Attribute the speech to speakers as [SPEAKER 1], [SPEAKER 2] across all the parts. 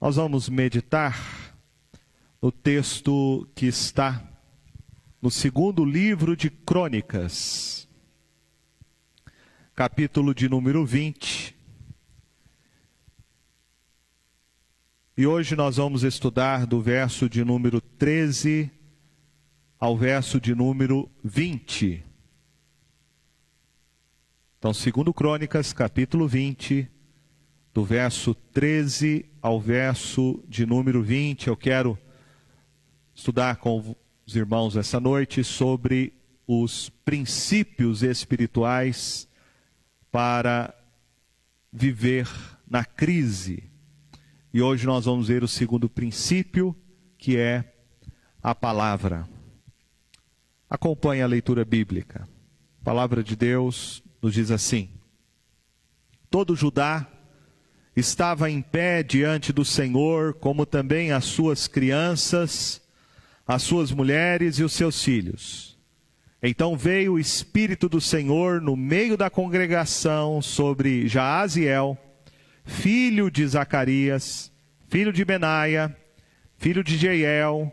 [SPEAKER 1] Nós vamos meditar no texto que está no segundo livro de Crônicas, capítulo de número 20. E hoje nós vamos estudar do verso de número 13 ao verso de número 20. Então, segundo Crônicas, capítulo 20, do verso 13 ao verso de número 20. Eu quero estudar com os irmãos essa noite sobre os princípios espirituais para viver na crise. E hoje nós vamos ver o segundo princípio, que é a palavra. Acompanhe a leitura bíblica. A palavra de Deus nos diz assim: Todo Judá estava em pé diante do Senhor, como também as suas crianças, as suas mulheres e os seus filhos. Então veio o Espírito do Senhor no meio da congregação sobre Jaaziel, filho de Zacarias, filho de Benaia, filho de Jeiel,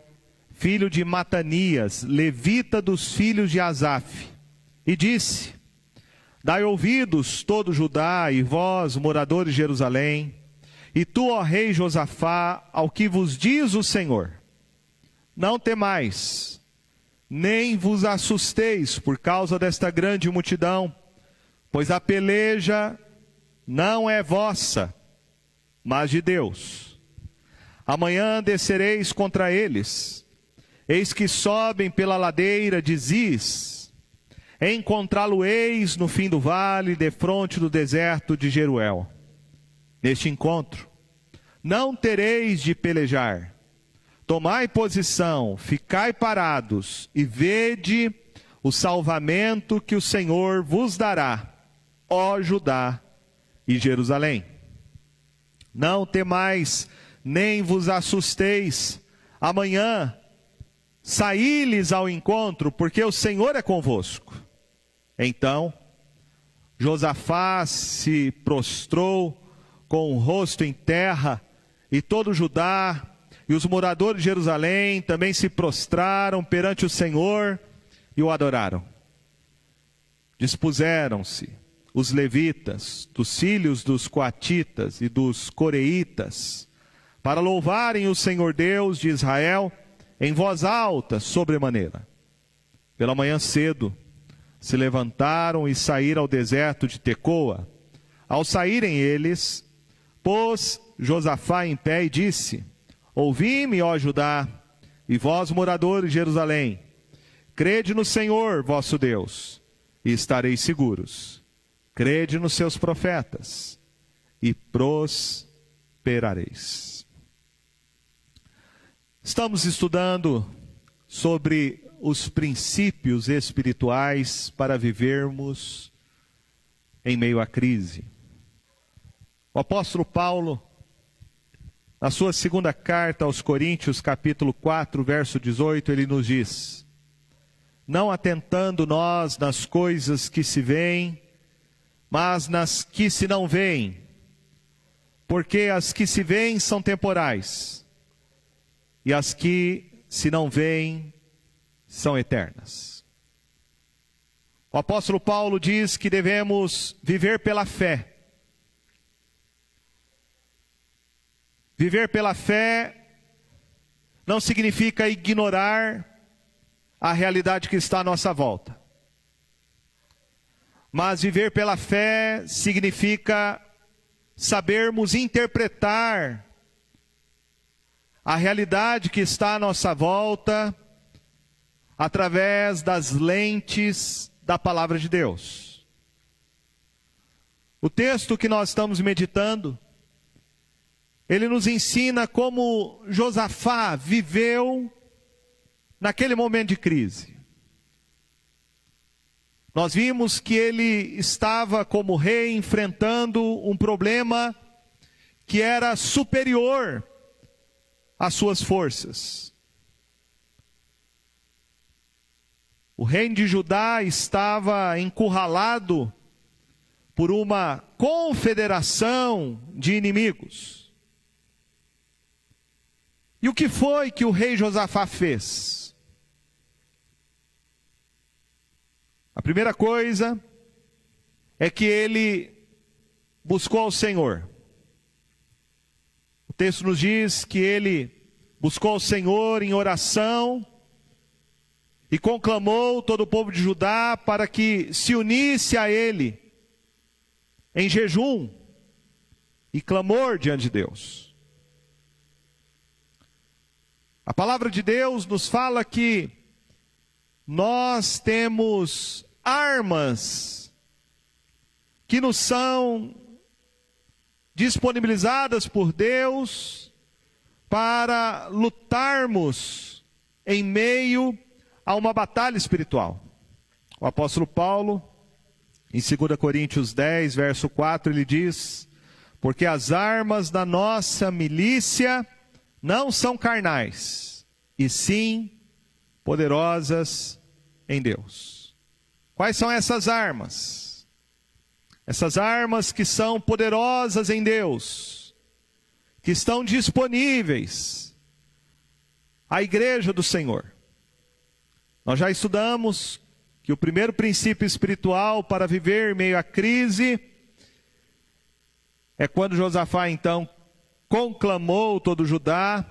[SPEAKER 1] filho de Matanias, levita dos filhos de Asaf, e disse: Dai ouvidos, todo Judá, e vós, moradores de Jerusalém, e tu, ó rei Josafá, ao que vos diz o Senhor: Não temais, nem vos assusteis por causa desta grande multidão, pois a peleja não é vossa, mas de Deus. Amanhã descereis contra eles, eis que sobem pela ladeira de Ziz, Encontrá-lo-eis no fim do vale, defronte do deserto de Jeruel. Neste encontro, não tereis de pelejar. Tomai posição, ficai parados e vede o salvamento que o Senhor vos dará, ó Judá e Jerusalém. Não temais, nem vos assusteis. Amanhã saí-lhes ao encontro, porque o Senhor é convosco. Então, Josafá se prostrou com o rosto em terra, e todo Judá e os moradores de Jerusalém também se prostraram perante o Senhor e o adoraram. Dispuseram-se os levitas, dos filhos dos coatitas e dos coreitas, para louvarem o Senhor Deus de Israel em voz alta, sobremaneira. Pela manhã cedo, se levantaram e saíram ao deserto de Tecoa. Ao saírem eles, pôs Josafá em pé e disse: Ouvi-me, ó Judá, e vós, moradores de Jerusalém, crede no Senhor vosso Deus, e estareis seguros. Crede nos seus profetas, e prosperareis. Estamos estudando sobre os princípios espirituais para vivermos em meio à crise. O apóstolo Paulo, na sua segunda carta aos Coríntios, capítulo 4, verso 18, ele nos diz: Não atentando nós nas coisas que se veem, mas nas que se não veem, porque as que se veem são temporais, e as que se não veem são eternas. O apóstolo Paulo diz que devemos viver pela fé. Viver pela fé não significa ignorar a realidade que está à nossa volta. Mas viver pela fé significa sabermos interpretar a realidade que está à nossa volta através das lentes da palavra de Deus. O texto que nós estamos meditando, ele nos ensina como Josafá viveu naquele momento de crise. Nós vimos que ele estava como rei enfrentando um problema que era superior às suas forças. O reino de Judá estava encurralado por uma confederação de inimigos. E o que foi que o rei Josafá fez? A primeira coisa é que ele buscou ao Senhor. O texto nos diz que ele buscou ao Senhor em oração e conclamou todo o povo de Judá para que se unisse a ele em jejum e clamor diante de Deus. A palavra de Deus nos fala que nós temos armas que nos são disponibilizadas por Deus para lutarmos em meio a uma batalha espiritual. O apóstolo Paulo, em 2 Coríntios 10, verso 4, ele diz: Porque as armas da nossa milícia não são carnais, e sim poderosas em Deus. Quais são essas armas? Essas armas que são poderosas em Deus, que estão disponíveis à igreja do Senhor. Nós já estudamos que o primeiro princípio espiritual para viver em meio à crise é quando Josafá então conclamou todo Judá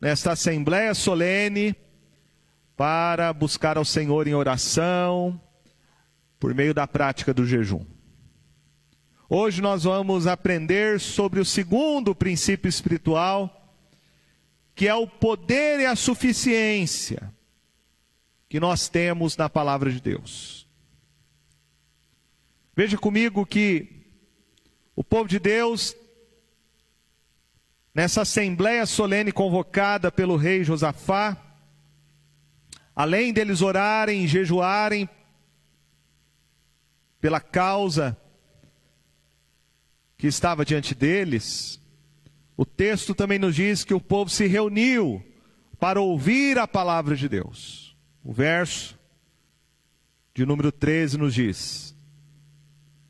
[SPEAKER 1] nesta assembleia solene para buscar ao Senhor em oração por meio da prática do jejum. Hoje nós vamos aprender sobre o segundo princípio espiritual, que é o poder e a suficiência que nós temos na palavra de Deus. Veja comigo que o povo de Deus, nessa assembleia solene convocada pelo rei Josafá, além deles orarem e jejuarem pela causa que estava diante deles, o texto também nos diz que o povo se reuniu para ouvir a palavra de Deus. O verso de número 13 nos diz: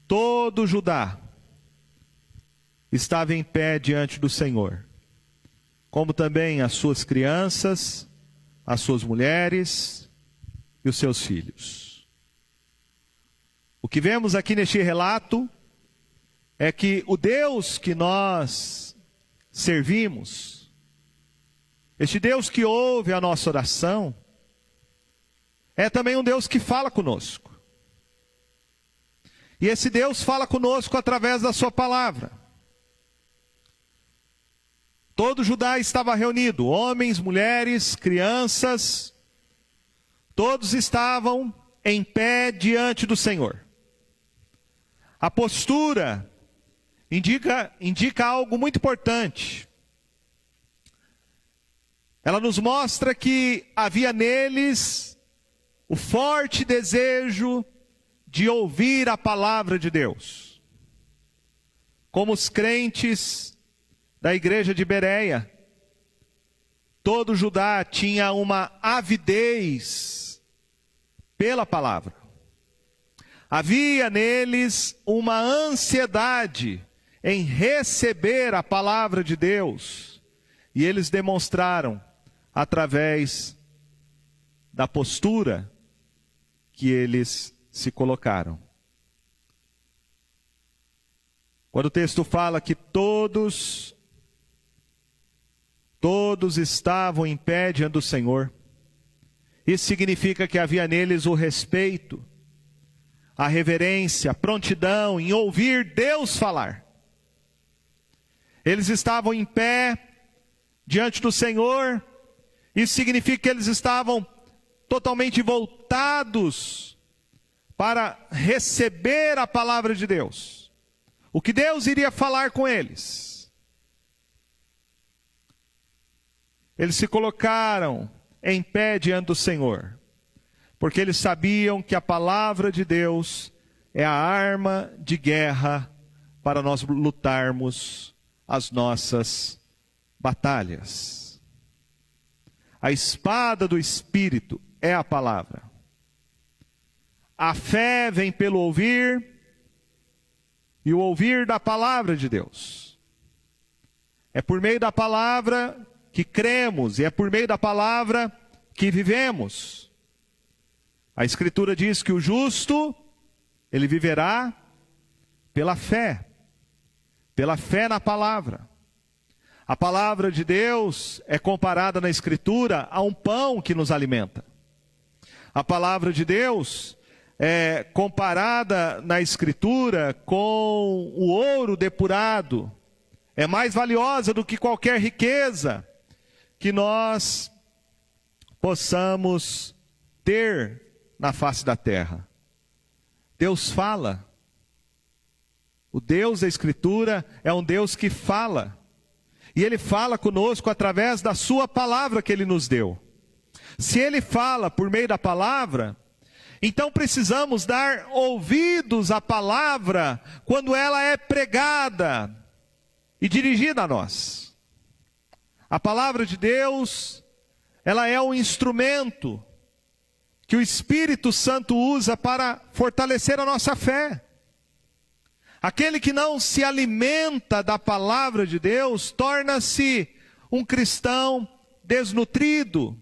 [SPEAKER 1] Todo Judá estava em pé diante do Senhor, como também as suas crianças, as suas mulheres e os seus filhos. O que vemos aqui neste relato é que o Deus que nós servimos, este Deus que ouve a nossa oração, é também um Deus que fala conosco. E esse Deus fala conosco através da Sua palavra. Todo Judá estava reunido, homens, mulheres, crianças, todos estavam em pé diante do Senhor. A postura indica, indica algo muito importante. Ela nos mostra que havia neles o forte desejo de ouvir a palavra de Deus. Como os crentes da igreja de Bereia, todo Judá tinha uma avidez pela palavra. Havia neles uma ansiedade em receber a palavra de Deus, e eles demonstraram através da postura que eles se colocaram. Quando o texto fala que todos, todos estavam em pé diante do Senhor, isso significa que havia neles o respeito, a reverência, a prontidão em ouvir Deus falar. Eles estavam em pé diante do Senhor, isso significa que eles estavam totalmente voltados para receber a palavra de Deus. O que Deus iria falar com eles. Eles se colocaram em pé diante do Senhor porque eles sabiam que a palavra de Deus é a arma de guerra para nós lutarmos as nossas batalhas. A espada do Espírito é a palavra. A fé vem pelo ouvir, e o ouvir da palavra de Deus. É por meio da palavra que cremos, e é por meio da palavra que vivemos. A Escritura diz que o justo, ele viverá pela fé, pela fé na palavra. A palavra de Deus é comparada na Escritura a um pão que nos alimenta. A palavra de Deus é comparada na Escritura com o ouro depurado. É mais valiosa do que qualquer riqueza que nós possamos ter na face da terra. Deus fala. O Deus da Escritura é um Deus que fala. E Ele fala conosco através da Sua palavra que Ele nos deu. Se Ele fala por meio da palavra, então precisamos dar ouvidos à palavra quando ela é pregada e dirigida a nós. A palavra de Deus, ela é um instrumento que o Espírito Santo usa para fortalecer a nossa fé. Aquele que não se alimenta da palavra de Deus torna-se um cristão desnutrido,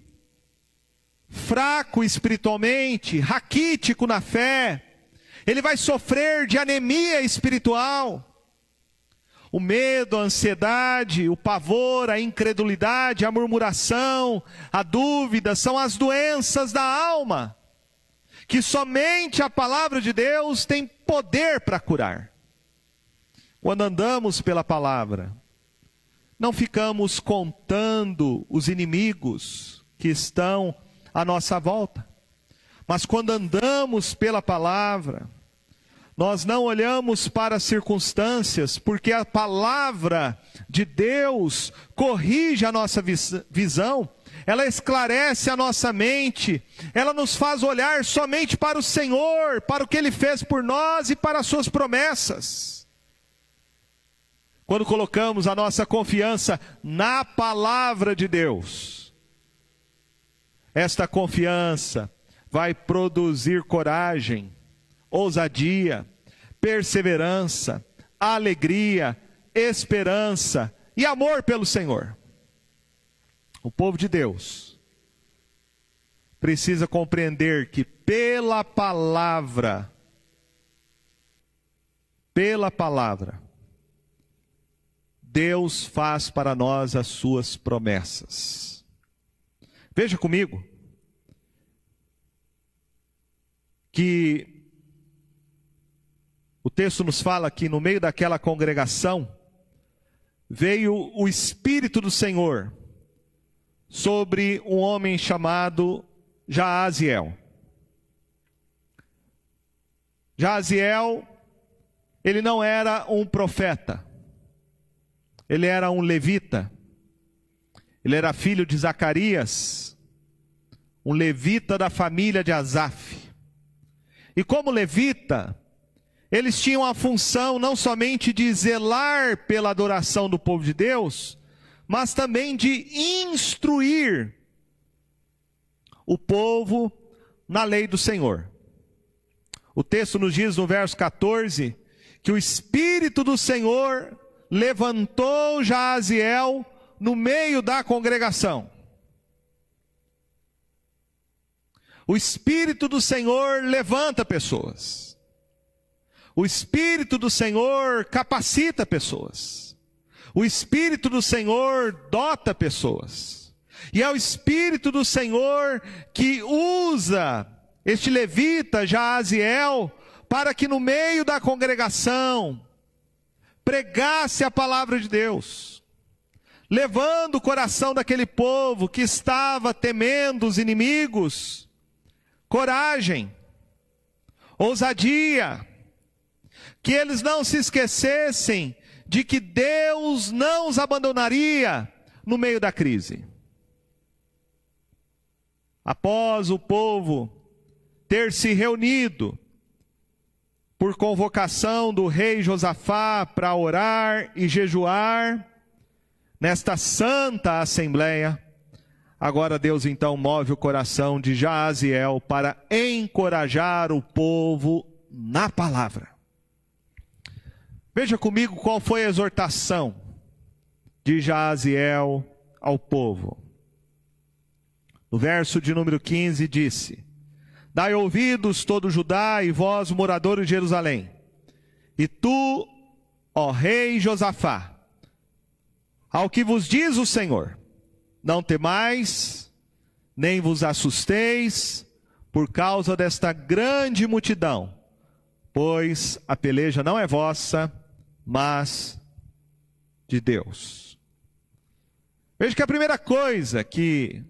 [SPEAKER 1] fraco espiritualmente, raquítico na fé, ele vai sofrer de anemia espiritual. O medo, a ansiedade, o pavor, a incredulidade, a murmuração, a dúvida são as doenças da alma, que somente a palavra de Deus tem poder para curar. Quando andamos pela palavra, não ficamos contando os inimigos que estão à nossa volta. Mas quando andamos pela palavra, nós não olhamos para as circunstâncias, porque a palavra de Deus corrige a nossa visão, ela esclarece a nossa mente, ela nos faz olhar somente para o Senhor, para o que Ele fez por nós e para as Suas promessas. Quando colocamos a nossa confiança na palavra de Deus, esta confiança vai produzir coragem, ousadia, perseverança, alegria, esperança e amor pelo Senhor. O povo de Deus precisa compreender que pela palavra, pela palavra, Deus faz para nós as suas promessas. Veja comigo que o texto nos fala que no meio daquela congregação veio o Espírito do Senhor sobre um homem chamado Jaaziel. Jaaziel, ele não era um profeta, ele era um levita. Ele era filho de Zacarias, um levita da família de Asaf. E como levita, eles tinham a função não somente de zelar pela adoração do povo de Deus, mas também de instruir o povo na lei do Senhor. O texto nos diz no verso 14 que o Espírito do Senhor levantou Jaziel no meio da congregação. O Espírito do Senhor levanta pessoas. O Espírito do Senhor capacita pessoas. O Espírito do Senhor dota pessoas. E é o Espírito do Senhor que usa este levita, Jaaziel, para que no meio da congregação pregasse a palavra de Deus levando o coração daquele povo que estava temendo os inimigos, coragem, ousadia, que eles não se esquecessem de que Deus não os abandonaria no meio da crise. Após o povo ter se reunido por convocação do rei Josafá para orar e jejuar, nesta santa assembleia. Agora Deus então move o coração de Jaaziel para encorajar o povo na palavra. Veja comigo qual foi a exortação de Jaaziel ao povo. No verso de número 15 disse: Dai ouvidos todo Judá e vós, moradores de Jerusalém. E tu, ó rei Josafá, ao que vos diz o Senhor, não temais, nem vos assusteis por causa desta grande multidão, pois a peleja não é vossa, mas de Deus. Veja que a primeira coisa que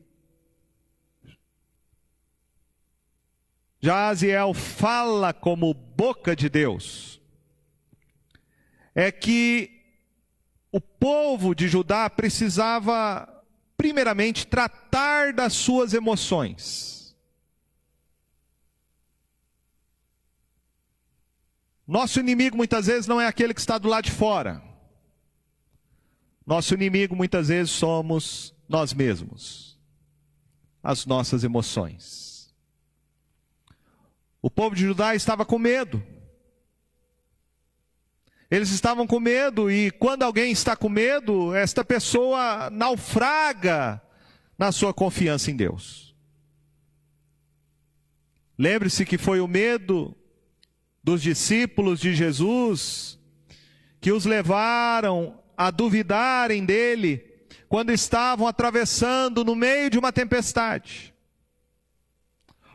[SPEAKER 1] Jaziel fala como boca de Deus é que o povo de Judá precisava, primeiramente, tratar das suas emoções. Nosso inimigo muitas vezes não é aquele que está do lado de fora. Nosso inimigo muitas vezes somos nós mesmos, as nossas emoções. O povo de Judá estava com medo. Eles estavam com medo, e quando alguém está com medo, esta pessoa naufraga na sua confiança em Deus. Lembre-se que foi o medo dos discípulos de Jesus que os levaram a duvidarem dele quando estavam atravessando no meio de uma tempestade.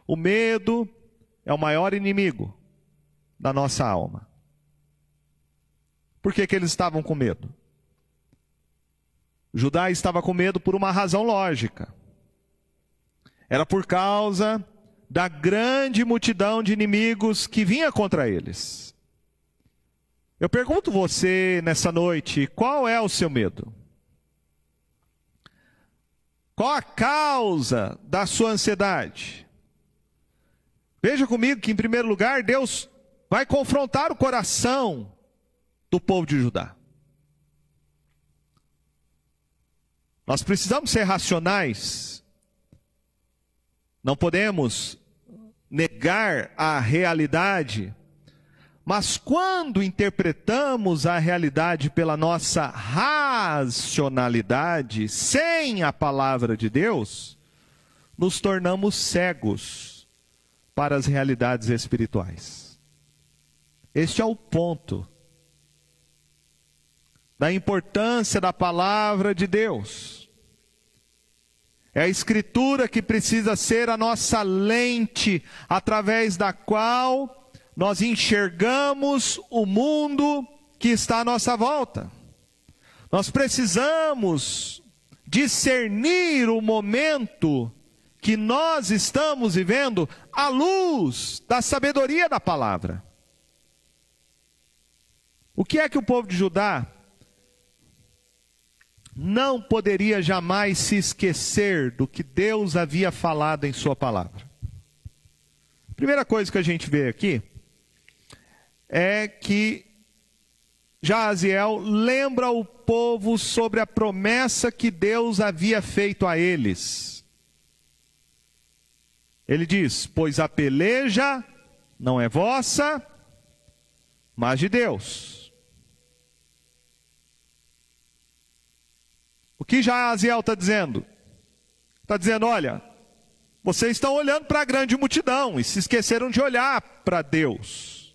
[SPEAKER 1] O medo é o maior inimigo da nossa alma. Por que, que eles estavam com medo? Judá estava com medo por uma razão lógica. Era por causa da grande multidão de inimigos que vinha contra eles. Eu pergunto você nessa noite, qual é o seu medo? Qual a causa da sua ansiedade? Veja comigo que, em primeiro lugar, Deus vai confrontar o coração do povo de Judá. Nós precisamos ser racionais. Não podemos negar a realidade, mas quando interpretamos a realidade pela nossa racionalidade, sem a palavra de Deus, nos tornamos cegos para as realidades espirituais. Este é o ponto da importância da palavra de Deus. É a Escritura que precisa ser a nossa lente através da qual nós enxergamos o mundo que está à nossa volta. Nós precisamos discernir o momento que nós estamos vivendo à luz da sabedoria da palavra. O que é que o povo de Judá não poderia jamais se esquecer do que Deus havia falado em Sua palavra. Primeira coisa que a gente vê aqui é que Jaziel lembra o povo sobre a promessa que Deus havia feito a eles. Ele diz: Pois a peleja não é vossa, mas de Deus. Que Jaziel está dizendo? Está dizendo: olha, vocês estão olhando para a grande multidão e se esqueceram de olhar para Deus.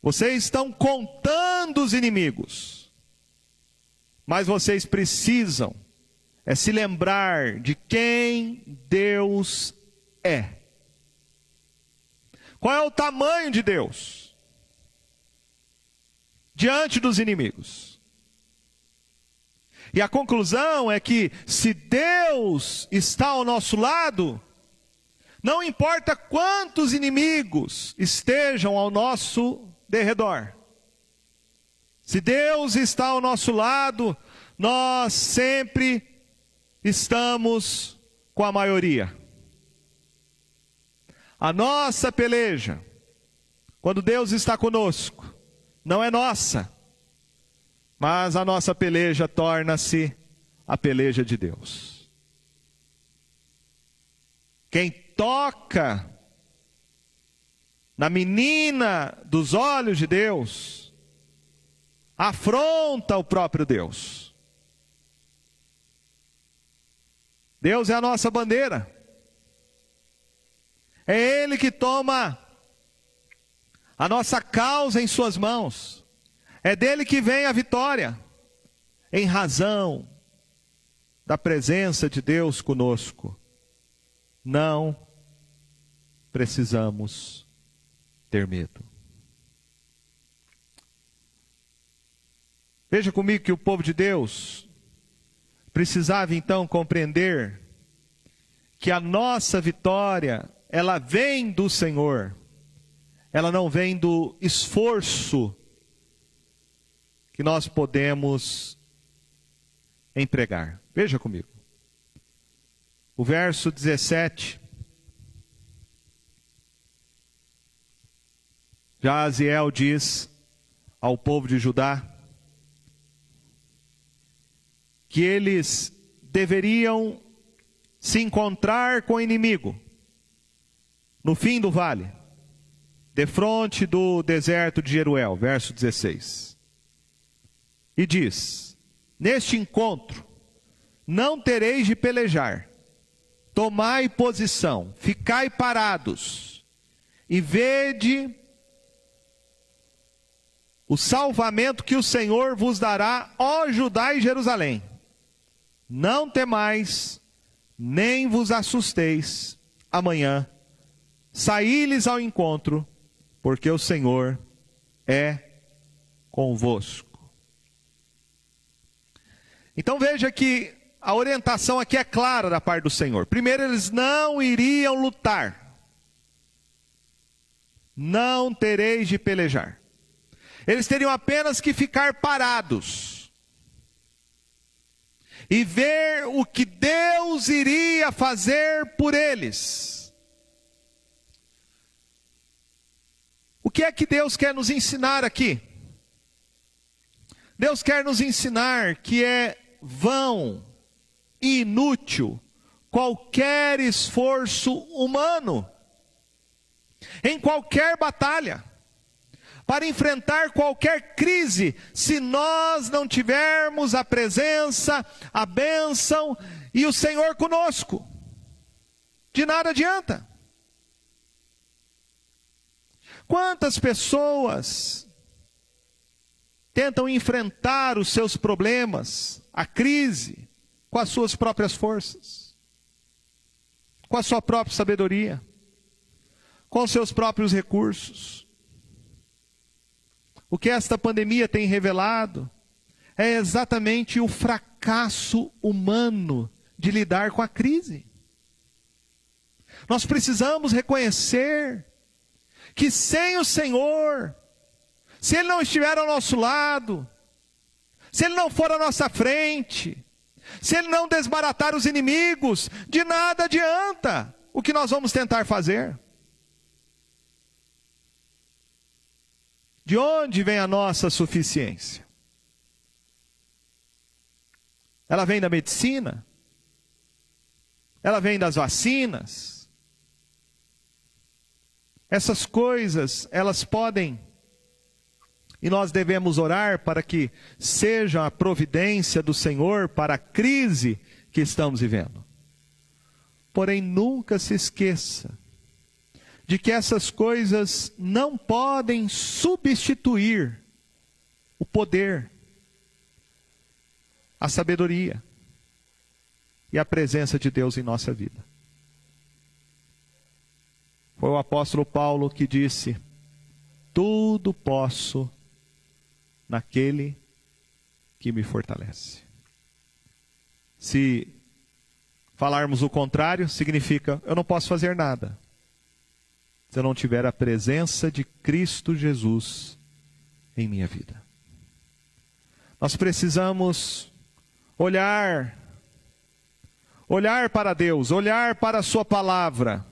[SPEAKER 1] Vocês estão contando os inimigos, mas vocês precisam é se lembrar de quem Deus é. Qual é o tamanho de Deus diante dos inimigos? E a conclusão é que se Deus está ao nosso lado, não importa quantos inimigos estejam ao nosso derredor. Se Deus está ao nosso lado, nós sempre estamos com a maioria. A nossa peleja, quando Deus está conosco, não é nossa, mas a nossa peleja torna-se a peleja de Deus. Quem toca na menina dos olhos de Deus, afronta o próprio Deus. Deus é a nossa bandeira. É Ele que toma a nossa causa em Suas mãos. É dele que vem a vitória, em razão da presença de Deus conosco. Não precisamos ter medo. Veja comigo que o povo de Deus precisava então compreender que a nossa vitória, ela vem do Senhor. Ela não vem do esforço que nós podemos empregar. Veja comigo. O verso 17. Jaziel diz ao povo de Judá que eles deveriam se encontrar com o inimigo no fim do vale, defronte do deserto de Jeruel, verso 16. E diz: Neste encontro não tereis de pelejar. Tomai posição, ficai parados e vede o salvamento que o Senhor vos dará, ó Judá e Jerusalém. Não temais, nem vos assusteis. Amanhã saí-lhes ao encontro, porque o Senhor é convosco. Então veja que a orientação aqui é clara da parte do Senhor. Primeiro, eles não iriam lutar. Não tereis de pelejar. Eles teriam apenas que ficar parados e ver o que Deus iria fazer por eles. O que é que Deus quer nos ensinar aqui? Deus quer nos ensinar que é vão inútil qualquer esforço humano, em qualquer batalha, para enfrentar qualquer crise, se nós não tivermos a presença, a bênção e o Senhor conosco. De nada adianta. Quantas pessoas tentam enfrentar os seus problemas, a crise, com as suas próprias forças, com a sua própria sabedoria, com os seus próprios recursos. O que esta pandemia tem revelado é exatamente o fracasso humano de lidar com a crise. Nós precisamos reconhecer que sem o Senhor, se Ele não estiver ao nosso lado, se Ele não for à nossa frente, se ele não desbaratar os inimigos, de nada adianta o que nós vamos tentar fazer. De onde vem a nossa suficiência? Ela vem da medicina? Ela vem das vacinas? Essas coisas, elas podem e nós devemos orar para que seja a providência do Senhor para a crise que estamos vivendo. Porém, nunca se esqueça de que essas coisas não podem substituir o poder, a sabedoria e a presença de Deus em nossa vida. Foi o apóstolo Paulo que disse: Tudo posso naquele que me fortalece. Se falarmos o contrário, significa eu não posso fazer nada se eu não tiver a presença de Cristo Jesus em minha vida. Nós precisamos olhar, olhar para Deus, olhar para a Sua palavra,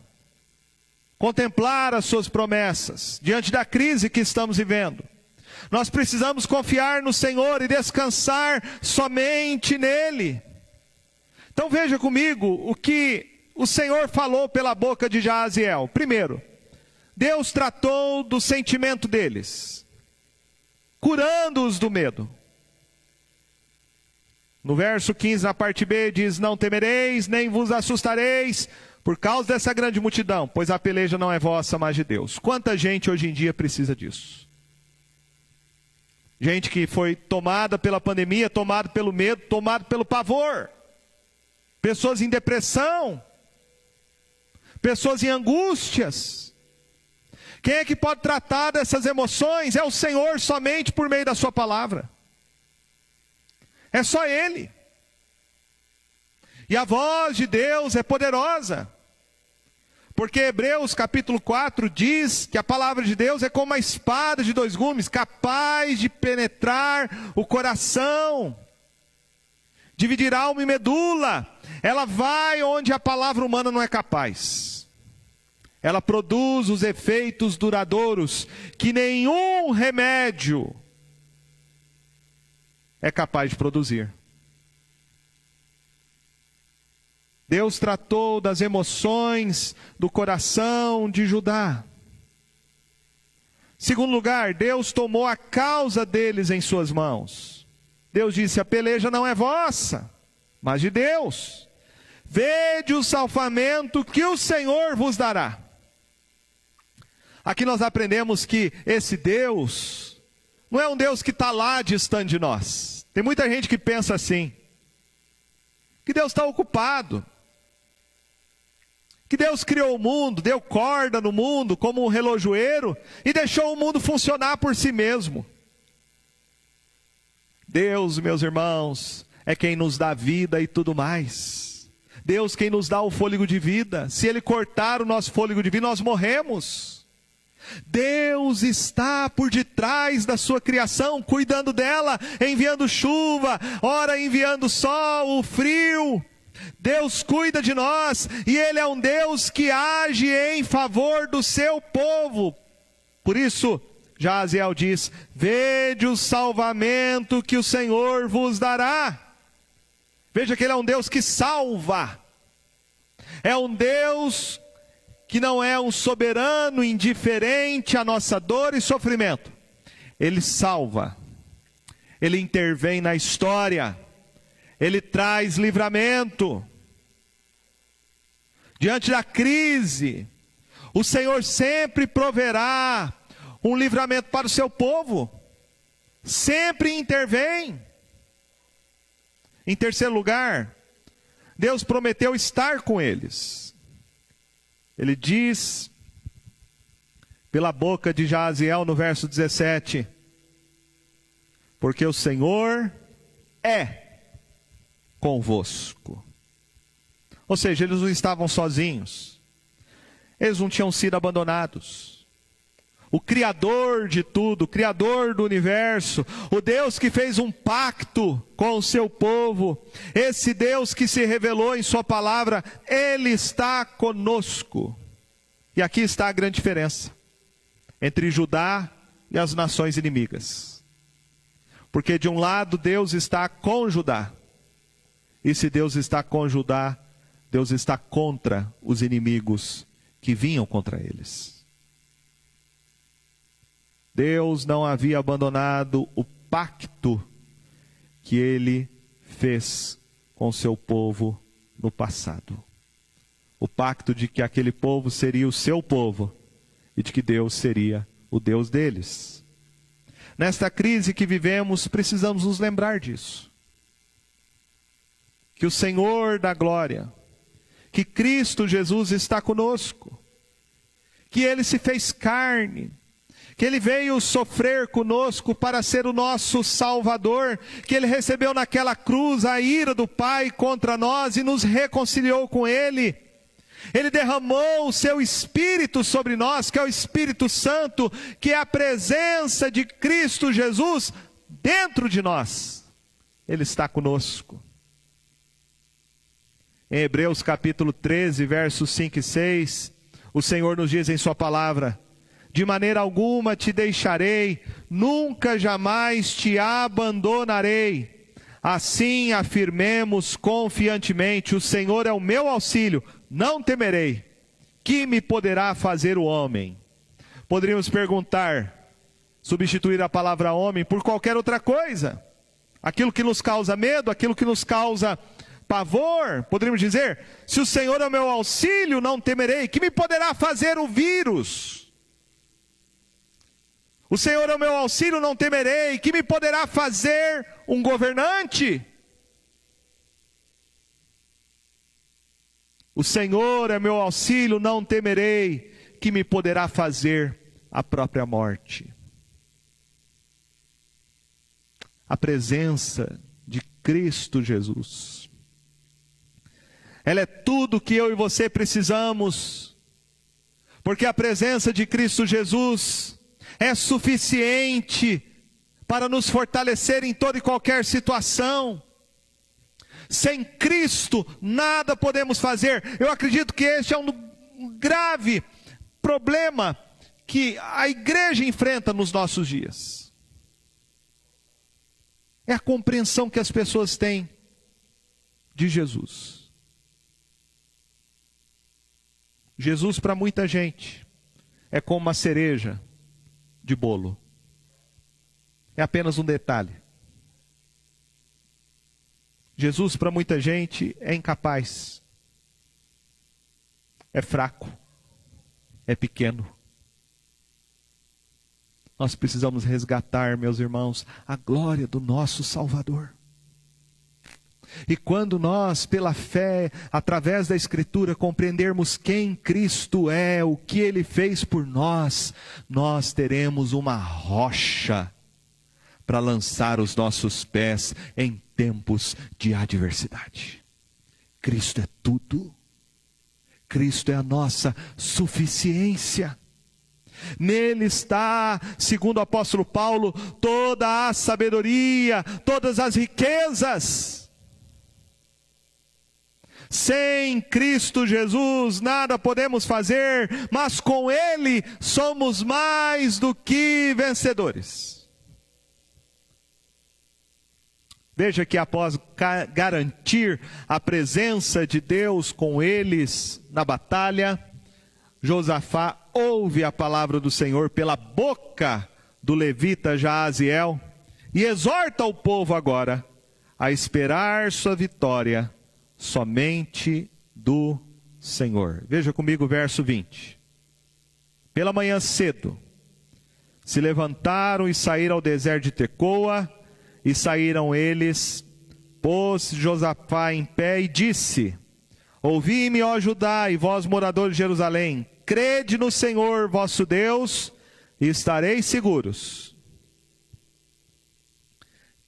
[SPEAKER 1] contemplar as Suas promessas diante da crise que estamos vivendo. Nós precisamos confiar no Senhor e descansar somente nele. Então veja comigo o que o Senhor falou pela boca de Jaziel. Primeiro, Deus tratou do sentimento deles, curando-os do medo. No verso 15, na parte B, diz: Não temereis, nem vos assustareis, por causa dessa grande multidão, pois a peleja não é vossa, mas de Deus. Quanta gente hoje em dia precisa disso? Gente que foi tomada pela pandemia, tomada pelo medo, tomada pelo pavor. Pessoas em depressão. Pessoas em angústias. Quem é que pode tratar dessas emoções? É o Senhor somente por meio da Sua palavra. É só Ele. E a voz de Deus é poderosa. Porque Hebreus capítulo 4 diz que a palavra de Deus é como uma espada de dois gumes, capaz de penetrar o coração, dividir alma e medula. Ela vai onde a palavra humana não é capaz. Ela produz os efeitos duradouros que nenhum remédio é capaz de produzir. Deus tratou das emoções do coração de Judá. Segundo lugar, Deus tomou a causa deles em suas mãos. Deus disse: a peleja não é vossa, mas de Deus. Vede o salvamento que o Senhor vos dará. Aqui nós aprendemos que esse Deus não é um Deus que está lá distante de nós. Tem muita gente que pensa assim: que Deus está ocupado, que Deus criou o mundo, deu corda no mundo como um relojoeiro e deixou o mundo funcionar por si mesmo. Deus, meus irmãos, é quem nos dá vida e tudo mais. Deus quem nos dá o fôlego de vida. Se ele cortar o nosso fôlego de vida, nós morremos. Deus está por detrás da sua criação, cuidando dela, enviando chuva, ora enviando sol, o frio, Deus cuida de nós e Ele é um Deus que age em favor do seu povo. Por isso, Jaziel diz: Vede o salvamento que o Senhor vos dará. Veja que Ele é um Deus que salva, é um Deus que não é um soberano indiferente à nossa dor e sofrimento. Ele salva, Ele intervém na história ele traz livramento. Diante da crise, o Senhor sempre proverá um livramento para o seu povo, sempre intervém. Em terceiro lugar, Deus prometeu estar com eles. Ele diz, pela boca de Jaziel no verso 17: Porque o Senhor é convosco. Ou seja, eles não estavam sozinhos, eles não tinham sido abandonados. O Criador de tudo, o Criador do universo, o Deus que fez um pacto com o seu povo, esse Deus que se revelou em Sua palavra, Ele está conosco. E aqui está a grande diferença entre Judá e as nações inimigas. Porque de um lado Deus está com Judá, e se Deus está com Judá, Deus está contra os inimigos que vinham contra eles. Deus não havia abandonado o pacto que ele fez com seu povo no passado. O pacto de que aquele povo seria o seu povo e de que Deus seria o Deus deles. Nesta crise que vivemos, precisamos nos lembrar disso que o Senhor da glória, que Cristo Jesus está conosco, que ele se fez carne, que ele veio sofrer conosco para ser o nosso Salvador, que ele recebeu naquela cruz a ira do Pai contra nós e nos reconciliou com ele. Ele derramou o seu Espírito sobre nós, que é o Espírito Santo, que é a presença de Cristo Jesus dentro de nós. Ele está conosco. Em Hebreus capítulo 13, versos 5 e 6, o Senhor nos diz em Sua palavra: De maneira alguma te deixarei, nunca jamais te abandonarei. Assim afirmemos confiantemente: O Senhor é o meu auxílio, não temerei. Que me poderá fazer o homem? Poderíamos perguntar, substituir a palavra homem por qualquer outra coisa. aquilo que nos causa medo, aquilo que nos causa pavor, poderíamos dizer: se o Senhor é o meu auxílio, não temerei. Que me poderá fazer o vírus? O Senhor é o meu auxílio, não temerei. Que me poderá fazer um governante? O Senhor é meu auxílio, não temerei. Que me poderá fazer a própria morte? A presença de Cristo Jesus ela é tudo que eu e você precisamos, porque a presença de Cristo Jesus é suficiente para nos fortalecer em toda e qualquer situação. Sem Cristo, nada podemos fazer. Eu acredito que este é um grave problema que a igreja enfrenta nos nossos dias. É a compreensão que as pessoas têm de Jesus. Jesus, para muita gente, é como uma cereja de bolo. É apenas um detalhe. Jesus, para muita gente, é incapaz, é fraco, é pequeno. Nós precisamos resgatar, meus irmãos, a glória do nosso Salvador. E quando nós, pela fé, através da Escritura, compreendermos quem Cristo é, o que Ele fez por nós, nós teremos uma rocha para lançar os nossos pés em tempos de adversidade. Cristo é tudo. Cristo é a nossa suficiência. Nele está, segundo o apóstolo Paulo, toda a sabedoria, todas as riquezas. Sem Cristo Jesus nada podemos fazer, mas com Ele somos mais do que vencedores. Veja que após garantir a presença de Deus com eles na batalha, Josafá ouve a palavra do Senhor pela boca do levita Jaaziel e exorta o povo agora a esperar sua vitória somente do Senhor. Veja comigo o verso 20. Pela manhã cedo, se levantaram e saíram ao deserto de Tecoa, e saíram eles, pôs Josafá em pé e disse: Ouvi-me, ó Judá, e vós, moradores de Jerusalém, crede no Senhor vosso Deus, e estareis seguros.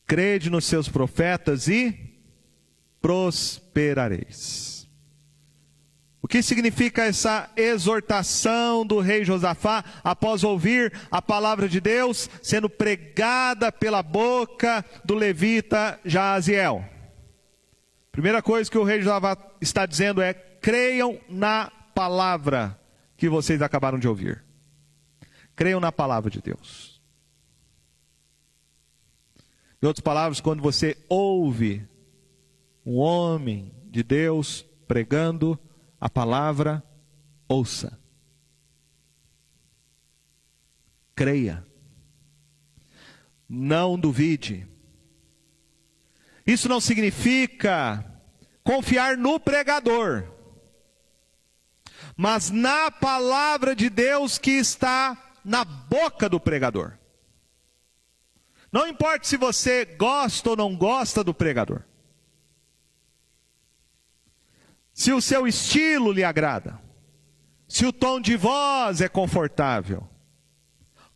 [SPEAKER 1] Crede nos seus profetas e prosperareis. O que significa essa exortação do rei Josafá após ouvir a palavra de Deus sendo pregada pela boca do levita Jaziel? Primeira coisa que o rei Josafá está dizendo é: creiam na palavra que vocês acabaram de ouvir. Creiam na palavra de Deus. Em outras palavras, quando você ouve um homem de Deus pregando a palavra, ouça. Creia. Não duvide. Isso não significa confiar no pregador, mas na palavra de Deus que está na boca do pregador. Não importa se você gosta ou não gosta do pregador. Se o seu estilo lhe agrada, se o tom de voz é confortável.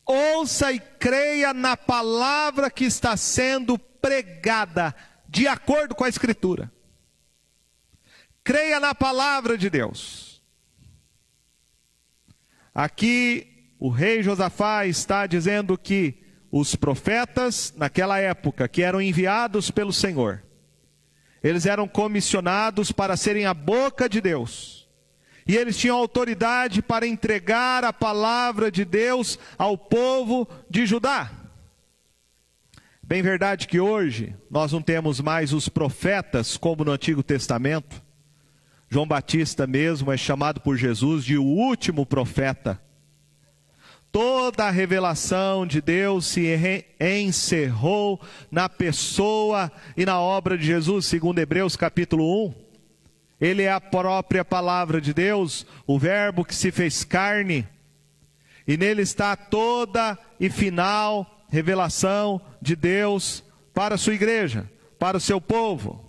[SPEAKER 1] Ouça e creia na palavra que está sendo pregada, de acordo com a Escritura. Creia na palavra de Deus. Aqui o rei Josafá está dizendo que os profetas, naquela época, que eram enviados pelo Senhor, eles eram comissionados para serem a boca de Deus. E eles tinham autoridade para entregar a palavra de Deus ao povo de Judá. Bem verdade que hoje nós não temos mais os profetas como no Antigo Testamento. João Batista mesmo é chamado por Jesus de o último profeta. Toda a revelação de Deus se encerrou na pessoa e na obra de Jesus, segundo Hebreus capítulo 1. Ele é a própria palavra de Deus, o Verbo que se fez carne, e nele está toda e final revelação de Deus para a sua igreja, para o seu povo.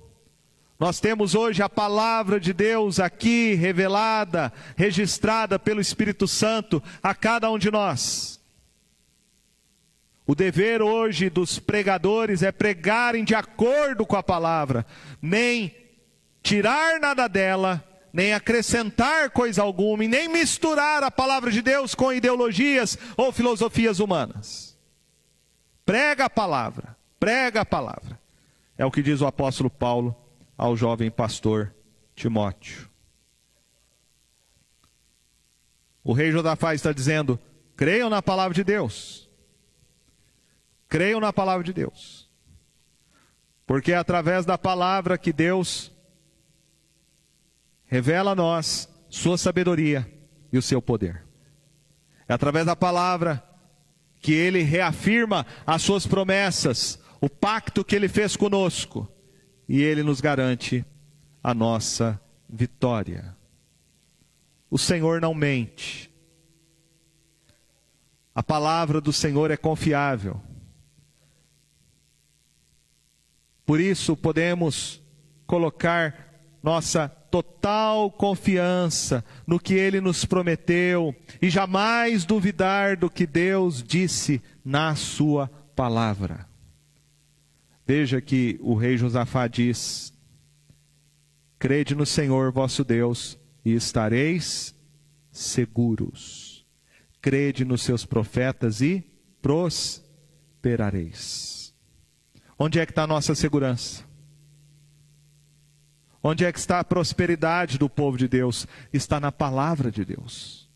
[SPEAKER 1] Nós temos hoje a palavra de Deus aqui revelada, registrada pelo Espírito Santo a cada um de nós. O dever hoje dos pregadores é pregarem de acordo com a palavra, nem tirar nada dela, nem acrescentar coisa alguma, e nem misturar a palavra de Deus com ideologias ou filosofias humanas. Prega a palavra, prega a palavra. É o que diz o apóstolo Paulo ao jovem pastor Timóteo. O rei Josafá está dizendo: creiam na palavra de Deus. Creiam na palavra de Deus. Porque é através da palavra que Deus revela a nós sua sabedoria e o seu poder. É através da palavra que ele reafirma as suas promessas, o pacto que ele fez conosco e Ele nos garante a nossa vitória. O Senhor não mente. A palavra do Senhor é confiável. Por isso podemos colocar nossa total confiança no que ele nos prometeu e jamais duvidar do que Deus disse na sua palavra. Veja que o rei Josafá diz: Crede no Senhor vosso Deus e estareis seguros. Crede nos seus profetas e prosperareis. Onde é que está a nossa segurança? Onde é que está a prosperidade do povo de Deus? Está na palavra de Deus,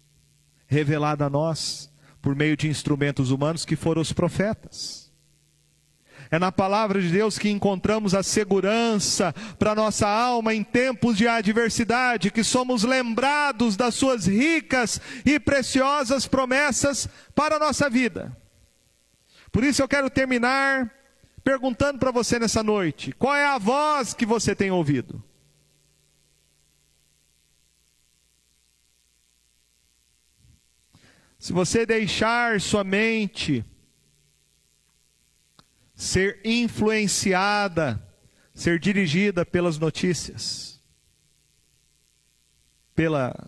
[SPEAKER 1] revelada a nós por meio de instrumentos humanos que foram os profetas. É na palavra de Deus que encontramos a segurança para nossa alma em tempos de adversidade, que somos lembrados das suas ricas e preciosas promessas para a nossa vida. Por isso eu quero terminar perguntando para você nessa noite: qual é a voz que você tem ouvido? Se você deixar sua mente ser influenciada, ser dirigida pelas notícias, pela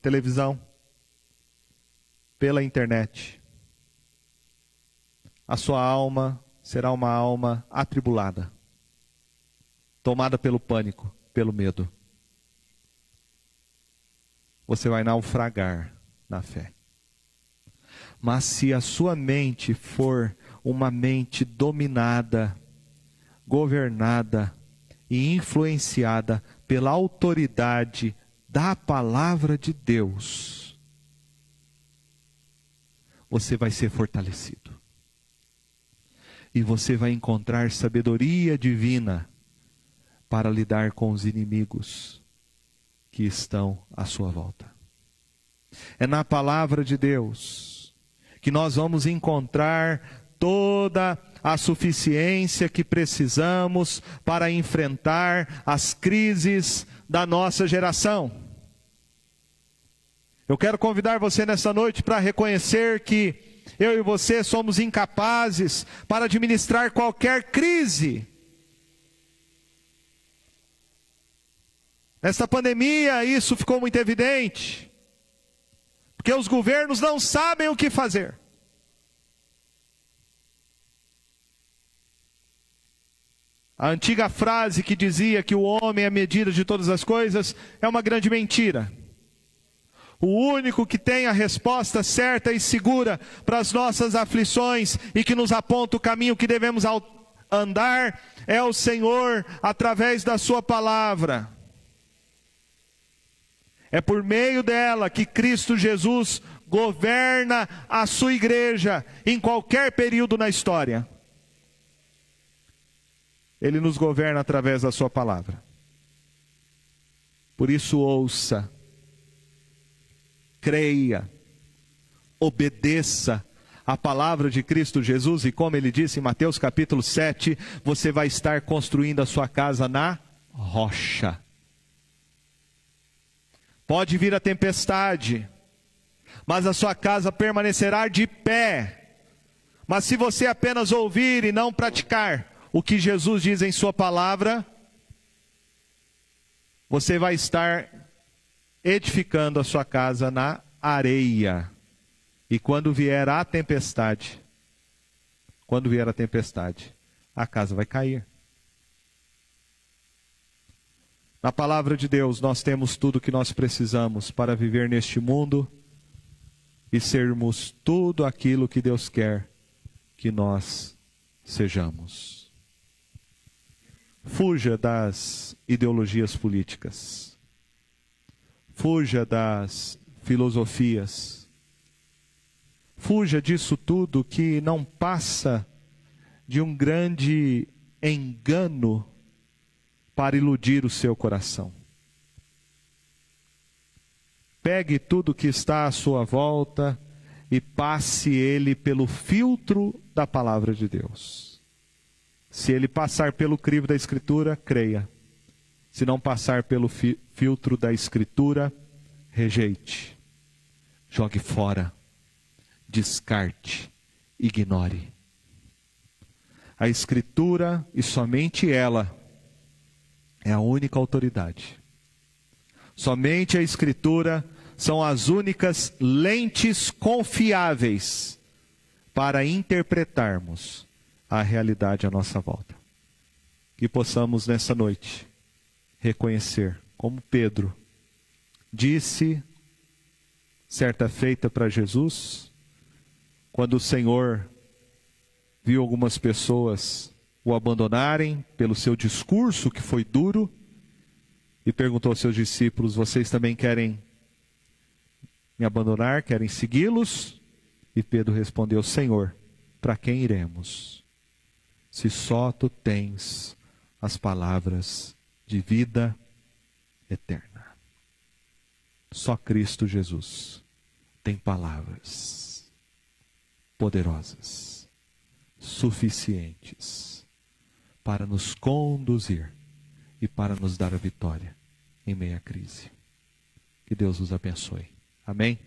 [SPEAKER 1] televisão, pela internet. A sua alma será uma alma atribulada, tomada pelo pânico, pelo medo. Você vai naufragar na fé. Mas se a sua mente for uma mente dominada, governada e influenciada pela autoridade da palavra de Deus, você vai ser fortalecido. E você vai encontrar sabedoria divina para lidar com os inimigos que estão à sua volta. É na palavra de Deus que nós vamos encontrar toda a suficiência que precisamos para enfrentar as crises da nossa geração. Eu quero convidar você nessa noite para reconhecer que eu e você somos incapazes para administrar qualquer crise. Nesta pandemia, isso ficou muito evidente, porque os governos não sabem o que fazer. A antiga frase que dizia que o homem é a medida de todas as coisas é uma grande mentira. O único que tem a resposta certa e segura para as nossas aflições e que nos aponta o caminho que devemos andar é o Senhor através da Sua palavra. É por meio dela que Cristo Jesus governa a sua igreja em qualquer período na história. Ele nos governa através da Sua palavra. Por isso, ouça, creia, obedeça a palavra de Cristo Jesus e como ele disse em Mateus capítulo 7, você vai estar construindo a sua casa na rocha. Pode vir a tempestade, mas a sua casa permanecerá de pé. Mas se você apenas ouvir e não praticar o que Jesus diz em Sua palavra, você vai estar edificando a sua casa na areia. E quando vier a tempestade, quando vier a tempestade, a casa vai cair. Na palavra de Deus, nós temos tudo o que nós precisamos para viver neste mundo e sermos tudo aquilo que Deus quer que nós sejamos. Fuja das ideologias políticas. Fuja das filosofias Fuja disso tudo que não passa de um grande engano para iludir o seu coração. Pegue tudo que está à sua volta e passe ele pelo filtro da palavra de Deus. Se ele passar pelo crivo da Escritura, creia. Se não passar pelo fi filtro da Escritura, rejeite. Jogue fora descarte, ignore. A Escritura e somente ela é a única autoridade. Somente a Escritura são as únicas lentes confiáveis para interpretarmos a realidade à nossa volta. Que possamos nessa noite reconhecer, como Pedro disse certa feita para Jesus, quando o Senhor viu algumas pessoas o abandonarem pelo seu discurso que foi duro e perguntou aos seus discípulos: Vocês também querem me abandonar? Querem segui-los? E Pedro respondeu: Senhor, para quem iremos? Se só tu tens as palavras de vida eterna. Só Cristo Jesus tem palavras poderosas, suficientes para nos conduzir e para nos dar a vitória em meia crise. Que Deus os abençoe. Amém?